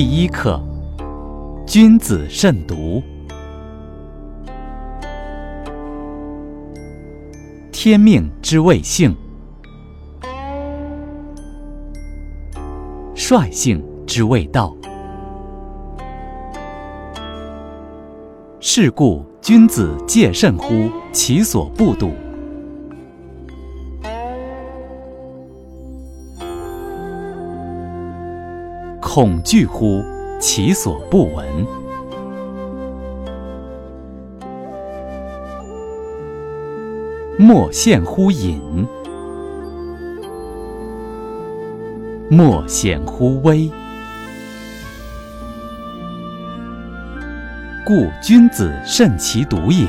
第一课：君子慎独。天命之谓性，率性之谓道。是故君子戒慎乎其所不睹，恐惧乎其所不闻。莫羡乎隐，莫显乎微。故君子慎其独也。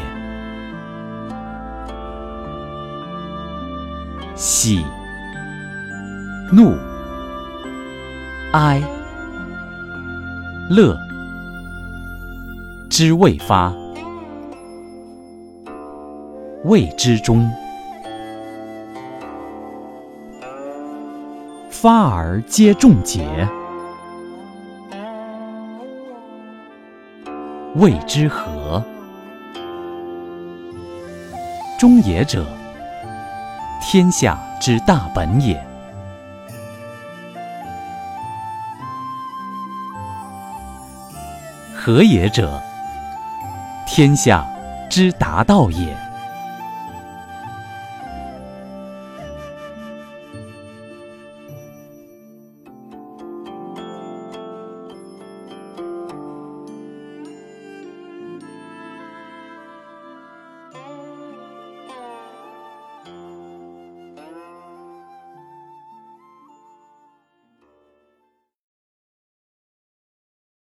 喜、怒、哀、乐之未发，谓之中。发而皆中节。谓之和。中也者，天下之大本也。和也者，天下之达道也。